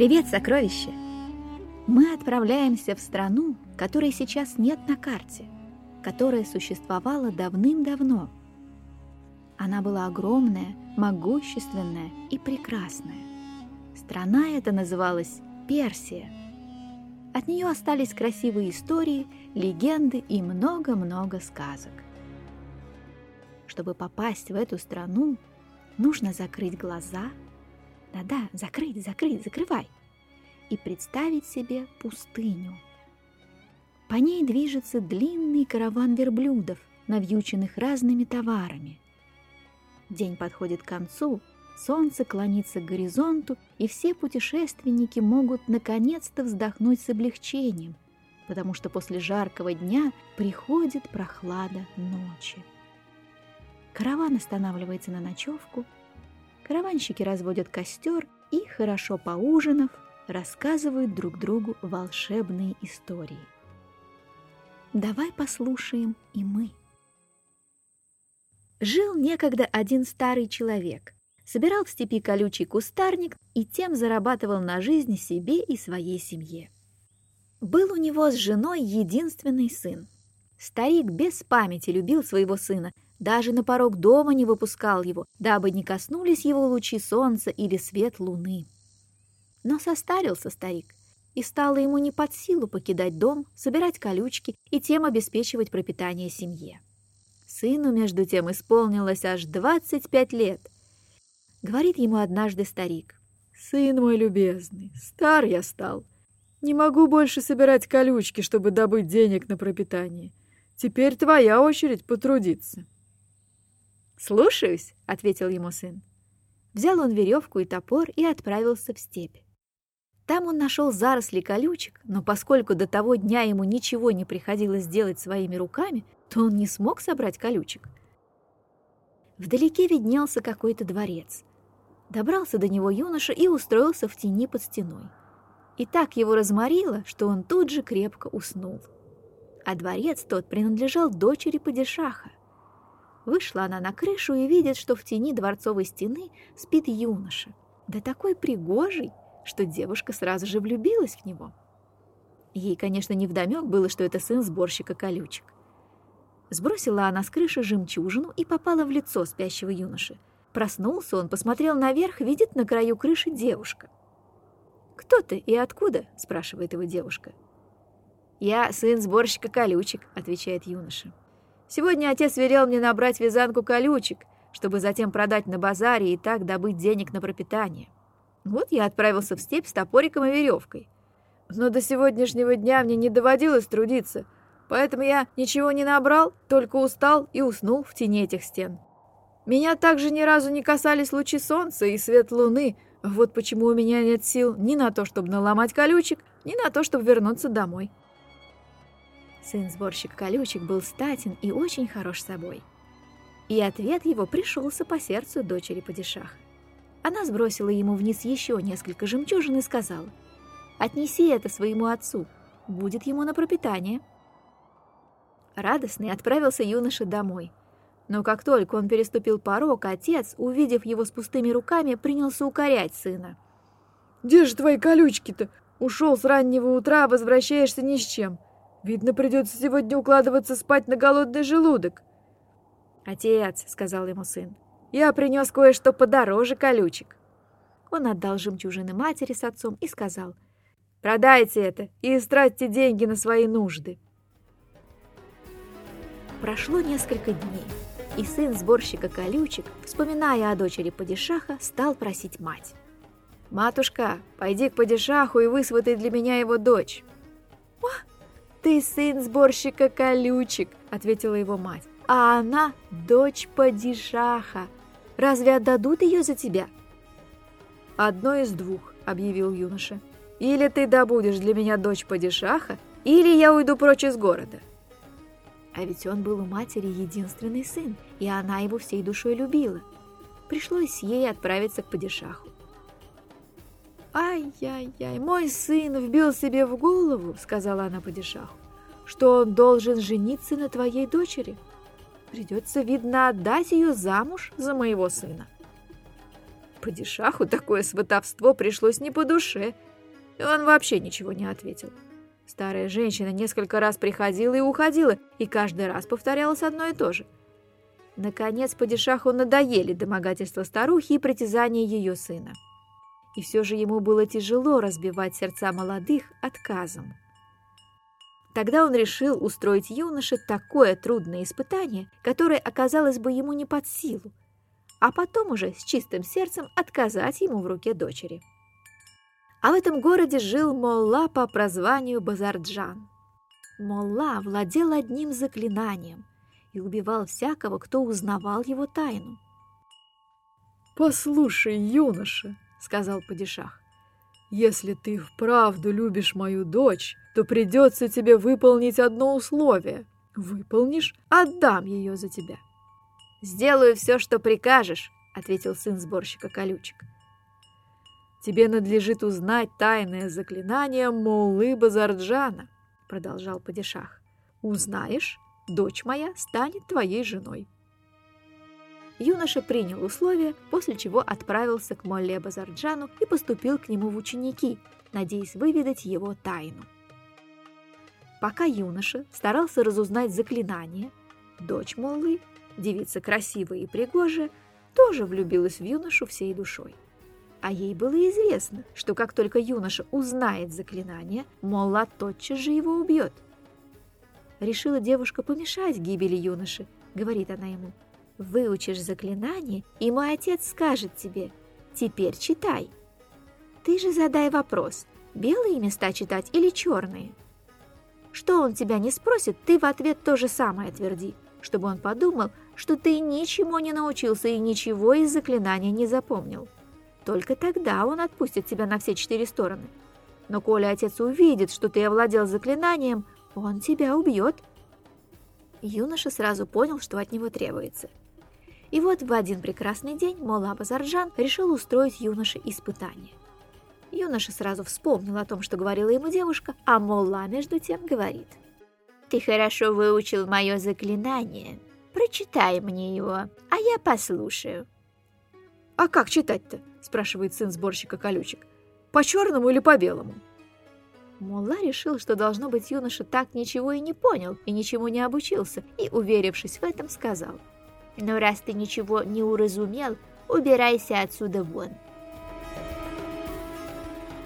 Привет, сокровище! Мы отправляемся в страну, которой сейчас нет на карте, которая существовала давным-давно. Она была огромная, могущественная и прекрасная. Страна эта называлась Персия. От нее остались красивые истории, легенды и много-много сказок. Чтобы попасть в эту страну, нужно закрыть глаза. Да-да, закрыть, закрыть, закрывай. И представить себе пустыню. По ней движется длинный караван верблюдов, навьюченных разными товарами. День подходит к концу, солнце клонится к горизонту, и все путешественники могут наконец-то вздохнуть с облегчением, потому что после жаркого дня приходит прохлада ночи. Караван останавливается на ночевку, караванщики разводят костер и, хорошо поужинав, рассказывают друг другу волшебные истории. Давай послушаем и мы. Жил некогда один старый человек. Собирал в степи колючий кустарник и тем зарабатывал на жизнь себе и своей семье. Был у него с женой единственный сын. Старик без памяти любил своего сына, даже на порог дома не выпускал его, дабы не коснулись его лучи солнца или свет луны. Но состарился старик, и стало ему не под силу покидать дом, собирать колючки и тем обеспечивать пропитание семье. Сыну, между тем, исполнилось аж 25 лет. Говорит ему однажды старик. «Сын мой любезный, стар я стал. Не могу больше собирать колючки, чтобы добыть денег на пропитание. Теперь твоя очередь потрудиться». «Слушаюсь», — ответил ему сын. Взял он веревку и топор и отправился в степь. Там он нашел заросли колючек, но поскольку до того дня ему ничего не приходилось делать своими руками, то он не смог собрать колючек. Вдалеке виднелся какой-то дворец. Добрался до него юноша и устроился в тени под стеной. И так его разморило, что он тут же крепко уснул. А дворец тот принадлежал дочери падишаха. Вышла она на крышу и видит, что в тени дворцовой стены спит юноша, да такой пригожий, что девушка сразу же влюбилась в него. Ей, конечно, не вдомек было, что это сын сборщика колючек. Сбросила она с крыши жемчужину и попала в лицо спящего юноши. Проснулся он, посмотрел наверх, видит на краю крыши девушка. «Кто ты и откуда?» – спрашивает его девушка. «Я сын сборщика колючек», – отвечает юноша. Сегодня отец велел мне набрать вязанку колючек, чтобы затем продать на базаре и так добыть денег на пропитание. Вот я отправился в степь с топориком и веревкой. Но до сегодняшнего дня мне не доводилось трудиться, поэтому я ничего не набрал, только устал и уснул в тени этих стен. Меня также ни разу не касались лучи солнца и свет луны, вот почему у меня нет сил ни на то, чтобы наломать колючек, ни на то, чтобы вернуться домой. Сын сборщик колючек был статен и очень хорош собой. И ответ его пришелся по сердцу дочери падишаха. Она сбросила ему вниз еще несколько жемчужин и сказала, «Отнеси это своему отцу, будет ему на пропитание». Радостный отправился юноша домой. Но как только он переступил порог, отец, увидев его с пустыми руками, принялся укорять сына. «Где же твои колючки-то? Ушел с раннего утра, возвращаешься ни с чем. Видно, придется сегодня укладываться спать на голодный желудок. «Отец», — сказал ему сын, — «я принес кое-что подороже колючек». Он отдал жемчужины матери с отцом и сказал, «Продайте это и истратьте деньги на свои нужды». Прошло несколько дней, и сын сборщика колючек, вспоминая о дочери падишаха, стал просить мать. «Матушка, пойди к падишаху и высватай для меня его дочь». «О, «Ты сын сборщика колючек», — ответила его мать. «А она дочь падишаха. Разве отдадут ее за тебя?» «Одно из двух», — объявил юноша. «Или ты добудешь для меня дочь падишаха, или я уйду прочь из города». А ведь он был у матери единственный сын, и она его всей душой любила. Пришлось ей отправиться к падишаху. «Ай-яй-яй, мой сын вбил себе в голову, — сказала она падишаху, — что он должен жениться на твоей дочери. Придется, видно, отдать ее замуж за моего сына». Падишаху такое сватовство пришлось не по душе, и он вообще ничего не ответил. Старая женщина несколько раз приходила и уходила, и каждый раз повторялось одно и то же. Наконец, падишаху надоели домогательства старухи и притязания ее сына. И все же ему было тяжело разбивать сердца молодых отказом. Тогда он решил устроить юноше такое трудное испытание, которое оказалось бы ему не под силу, а потом уже с чистым сердцем отказать ему в руке дочери. А в этом городе жил Молла по прозванию Базарджан. Молла владел одним заклинанием и убивал всякого, кто узнавал его тайну. «Послушай, юноша», — сказал падишах, — «если ты вправду любишь мою дочь, то придется тебе выполнить одно условие. Выполнишь — отдам ее за тебя». «Сделаю все, что прикажешь», — ответил сын сборщика колючек. «Тебе надлежит узнать тайное заклинание Моллы Базарджана», — продолжал падишах. «Узнаешь, дочь моя станет твоей женой». Юноша принял условия, после чего отправился к Молле Базарджану и поступил к нему в ученики, надеясь выведать его тайну. Пока юноша старался разузнать заклинание, дочь Моллы девица красивая и пригожая, тоже влюбилась в юношу всей душой. А ей было известно, что как только юноша узнает заклинание, Молла тотчас же его убьет. Решила девушка помешать гибели юноши, говорит она ему. Выучишь заклинание, и мой отец скажет тебе, теперь читай. Ты же задай вопрос, белые места читать или черные? Что он тебя не спросит, ты в ответ то же самое тверди, чтобы он подумал, что ты ничему не научился и ничего из заклинания не запомнил. Только тогда он отпустит тебя на все четыре стороны. Но коли отец увидит, что ты овладел заклинанием, он тебя убьет. Юноша сразу понял, что от него требуется. И вот в один прекрасный день Мола Базарджан решил устроить юноше испытание. Юноша сразу вспомнил о том, что говорила ему девушка, а Молла между тем говорит. «Ты хорошо выучил мое заклинание, Прочитай мне его, а я послушаю». «А как читать-то?» – спрашивает сын сборщика колючек. «По черному или по белому?» Мулла решил, что, должно быть, юноша так ничего и не понял и ничему не обучился, и, уверившись в этом, сказал. «Ну, раз ты ничего не уразумел, убирайся отсюда вон».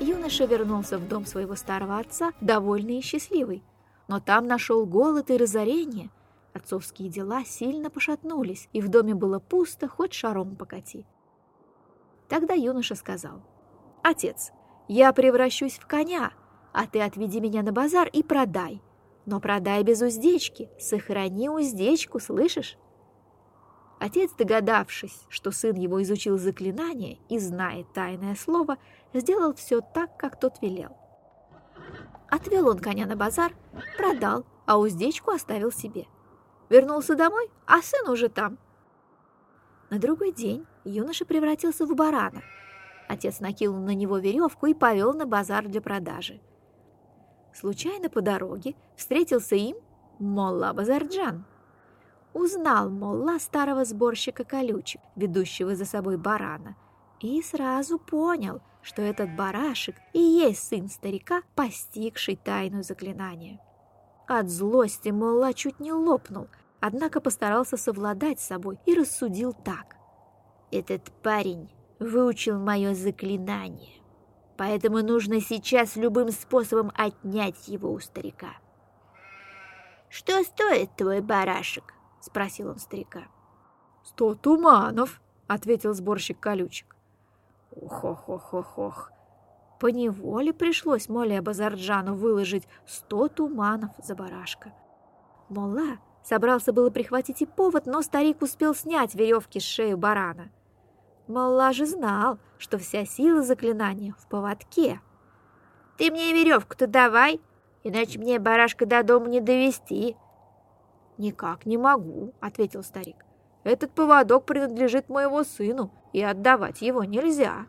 Юноша вернулся в дом своего старого отца, довольный и счастливый, но там нашел голод и разорение – Отцовские дела сильно пошатнулись, и в доме было пусто, хоть шаром покати. Тогда юноша сказал, «Отец, я превращусь в коня, а ты отведи меня на базар и продай. Но продай без уздечки, сохрани уздечку, слышишь?» Отец, догадавшись, что сын его изучил заклинание и знает тайное слово, сделал все так, как тот велел. Отвел он коня на базар, продал, а уздечку оставил себе. Вернулся домой, а сын уже там. На другой день юноша превратился в барана. Отец накинул на него веревку и повел на базар для продажи. Случайно по дороге встретился им Молла Базарджан. Узнал Молла старого сборщика колючек, ведущего за собой барана, и сразу понял, что этот барашек и есть сын старика, постигший тайну заклинания. От злости Молла чуть не лопнул, однако постарался совладать с собой и рассудил так. «Этот парень выучил мое заклинание, поэтому нужно сейчас любым способом отнять его у старика». «Что стоит твой барашек?» — спросил он старика. «Сто туманов», — ответил сборщик колючек. «Ох-ох-ох-ох-ох!» Поневоле пришлось Моле Базарджану выложить сто туманов за барашка. Мола собрался было прихватить и повод, но старик успел снять веревки с шеи барана. Молла же знал, что вся сила заклинания в поводке. «Ты мне веревку-то давай, иначе мне барашка до дома не довести». «Никак не могу», — ответил старик. «Этот поводок принадлежит моему сыну, и отдавать его нельзя».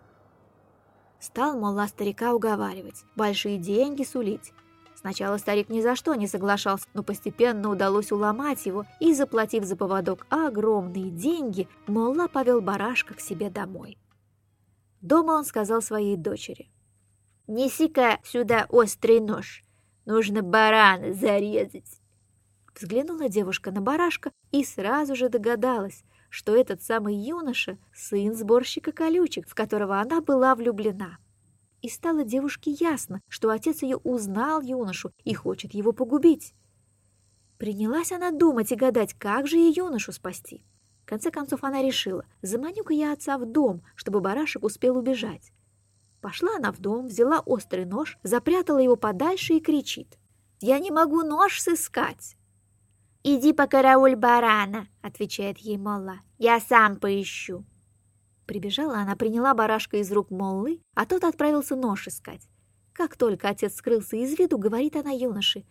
Стал Молла старика уговаривать, большие деньги сулить. Сначала старик ни за что не соглашался, но постепенно удалось уломать его, и, заплатив за поводок огромные деньги, Молла повел барашка к себе домой. Дома он сказал своей дочери. неси-ка сюда острый нож. Нужно барана зарезать. Взглянула девушка на барашка и сразу же догадалась, что этот самый юноша — сын сборщика колючек, в которого она была влюблена. И стало девушке ясно, что отец ее узнал юношу и хочет его погубить. Принялась она думать и гадать, как же ей юношу спасти. В конце концов она решила, заманю-ка я отца в дом, чтобы барашек успел убежать. Пошла она в дом, взяла острый нож, запрятала его подальше и кричит. «Я не могу нож сыскать!» «Иди по карауль барана», — отвечает ей Молла. «Я сам поищу». Прибежала она, приняла барашка из рук Моллы, а тот отправился нож искать. Как только отец скрылся из виду, говорит она юноше,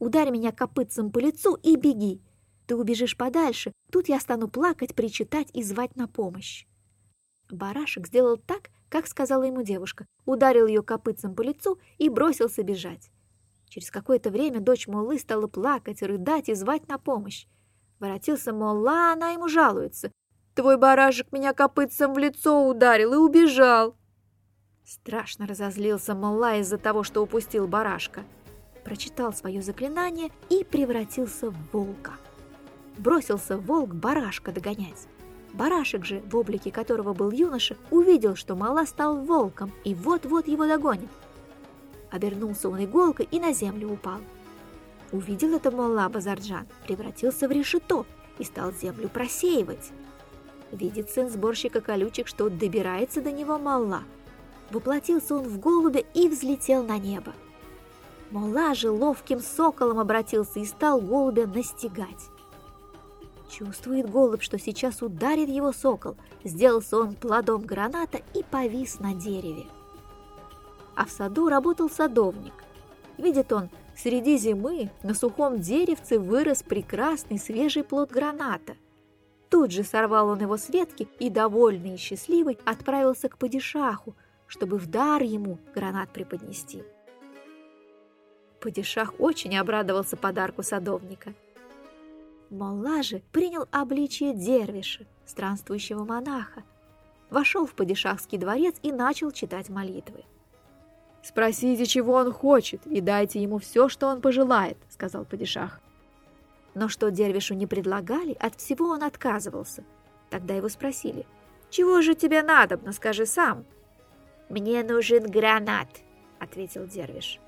«Ударь меня копытцем по лицу и беги. Ты убежишь подальше, тут я стану плакать, причитать и звать на помощь». Барашек сделал так, как сказала ему девушка, ударил ее копытцем по лицу и бросился бежать. Через какое-то время дочь Моллы стала плакать, рыдать и звать на помощь. Воротился Молла, она ему жалуется. «Твой барашек меня копытцем в лицо ударил и убежал!» Страшно разозлился Молла из-за того, что упустил барашка. Прочитал свое заклинание и превратился в волка. Бросился волк барашка догонять. Барашек же, в облике которого был юноша, увидел, что Мала стал волком и вот-вот его догонит. Обернулся он иголкой и на землю упал. Увидел это Молла Базарджан, превратился в решето и стал землю просеивать. Видит сын сборщика колючек, что добирается до него Молла. Воплотился он в голубя и взлетел на небо. Молла же ловким соколом обратился и стал голубя настигать. Чувствует голубь, что сейчас ударит его сокол. Сделался он плодом граната и повис на дереве. А в саду работал садовник. Видит он, среди зимы на сухом деревце вырос прекрасный свежий плод граната. Тут же сорвал он его с ветки и, довольный и счастливый, отправился к падишаху, чтобы в дар ему гранат преподнести. Падишах очень обрадовался подарку садовника – Молла же принял обличие дервиша, странствующего монаха, вошел в падишахский дворец и начал читать молитвы. «Спросите, чего он хочет, и дайте ему все, что он пожелает», — сказал падишах. Но что дервишу не предлагали, от всего он отказывался. Тогда его спросили, «Чего же тебе надобно, скажи сам?» «Мне нужен гранат», — ответил дервиш.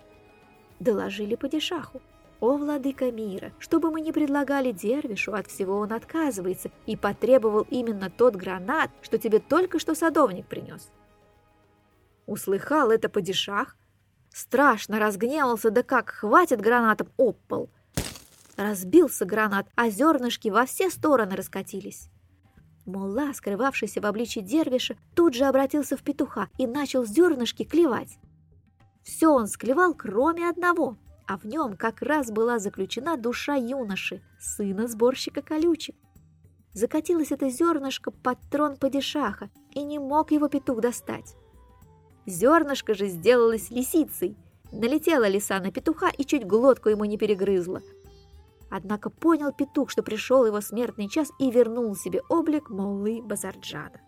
Доложили падишаху. «О, владыка мира, что бы мы ни предлагали Дервишу, от всего он отказывается и потребовал именно тот гранат, что тебе только что садовник принес». Услыхал это падишах, страшно разгневался, да как хватит гранатом об. Разбился гранат, а зернышки во все стороны раскатились. Мулла, скрывавшийся в обличье дервиша, тут же обратился в петуха и начал зернышки клевать. Все он склевал, кроме одного — а в нем как раз была заключена душа юноши, сына сборщика колючек. Закатилось это зернышко под трон падишаха, и не мог его петух достать. Зернышко же сделалось лисицей. Налетела лиса на петуха и чуть глотку ему не перегрызла. Однако понял петух, что пришел его смертный час и вернул себе облик Моллы Базарджана.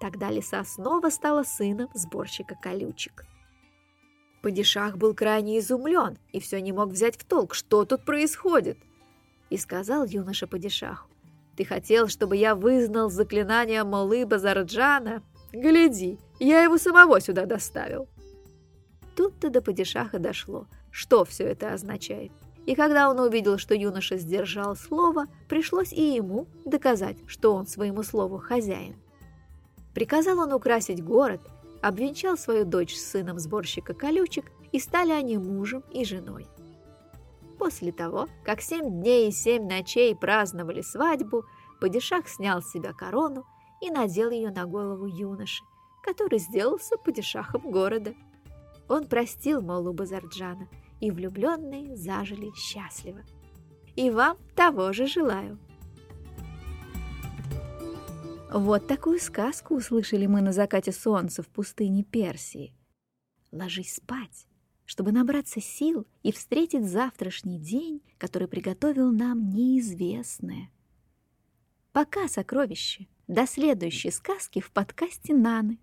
Тогда лиса снова стала сыном сборщика колючек. Падишах был крайне изумлен и все не мог взять в толк, что тут происходит. И сказал юноша Падишаху, «Ты хотел, чтобы я вызнал заклинание Молы Базарджана? Гляди, я его самого сюда доставил». Тут-то до Падишаха дошло, что все это означает. И когда он увидел, что юноша сдержал слово, пришлось и ему доказать, что он своему слову хозяин. Приказал он украсить город обвенчал свою дочь с сыном сборщика колючек, и стали они мужем и женой. После того, как семь дней и семь ночей праздновали свадьбу, Падишах снял с себя корону и надел ее на голову юноши, который сделался падишахом города. Он простил Молу Базарджана, и влюбленные зажили счастливо. И вам того же желаю. Вот такую сказку услышали мы на закате солнца в пустыне Персии. Ложись спать, чтобы набраться сил и встретить завтрашний день, который приготовил нам неизвестное. Пока, сокровище, до следующей сказки в подкасте Наны.